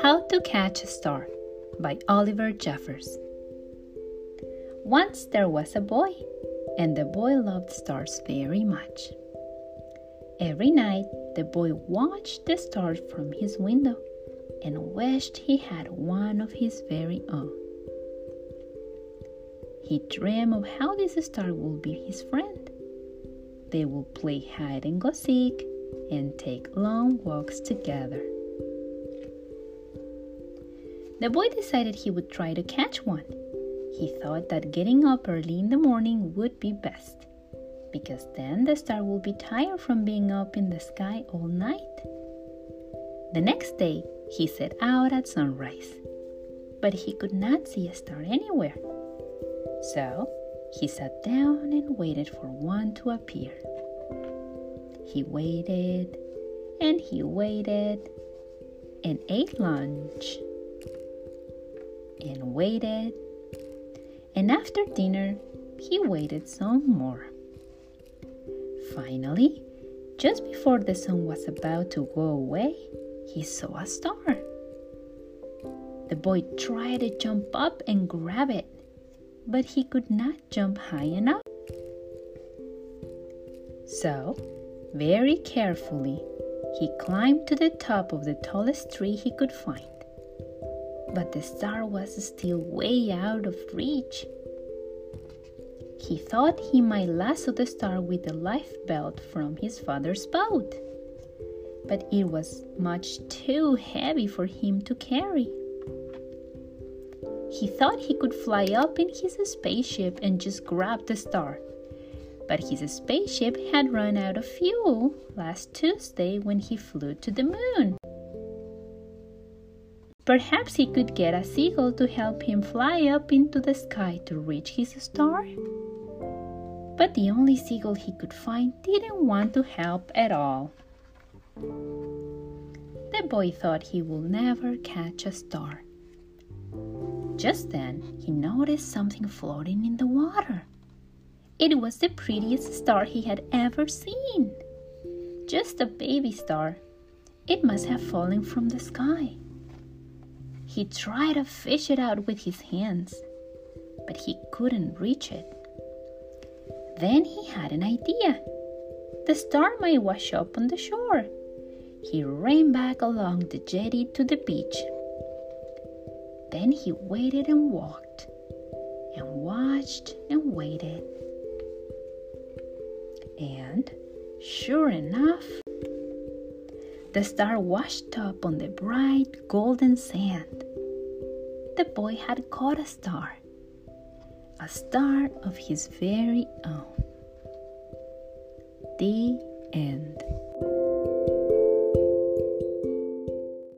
How to Catch a Star by Oliver Jeffers. Once there was a boy, and the boy loved stars very much. Every night, the boy watched the stars from his window and wished he had one of his very own. He dreamed of how this star would be his friend. They would play hide and go seek and take long walks together. The boy decided he would try to catch one. He thought that getting up early in the morning would be best, because then the star would be tired from being up in the sky all night. The next day, he set out at sunrise, but he could not see a star anywhere. So he sat down and waited for one to appear. He waited and he waited and ate lunch and waited. And after dinner, he waited some more. Finally, just before the sun was about to go away, he saw a star. The boy tried to jump up and grab it, but he could not jump high enough. So, very carefully, he climbed to the top of the tallest tree he could find but the star was still way out of reach. He thought he might lasso the star with the life belt from his father's boat, but it was much too heavy for him to carry. He thought he could fly up in his spaceship and just grab the star, but his spaceship had run out of fuel last Tuesday when he flew to the moon. Perhaps he could get a seagull to help him fly up into the sky to reach his star. But the only seagull he could find didn't want to help at all. The boy thought he would never catch a star. Just then, he noticed something floating in the water. It was the prettiest star he had ever seen. Just a baby star. It must have fallen from the sky. He tried to fish it out with his hands, but he couldn't reach it. Then he had an idea. The star might wash up on the shore. He ran back along the jetty to the beach. Then he waited and walked, and watched and waited. And sure enough, the star washed up on the bright golden sand the boy had caught a star, a star of his very own. The end.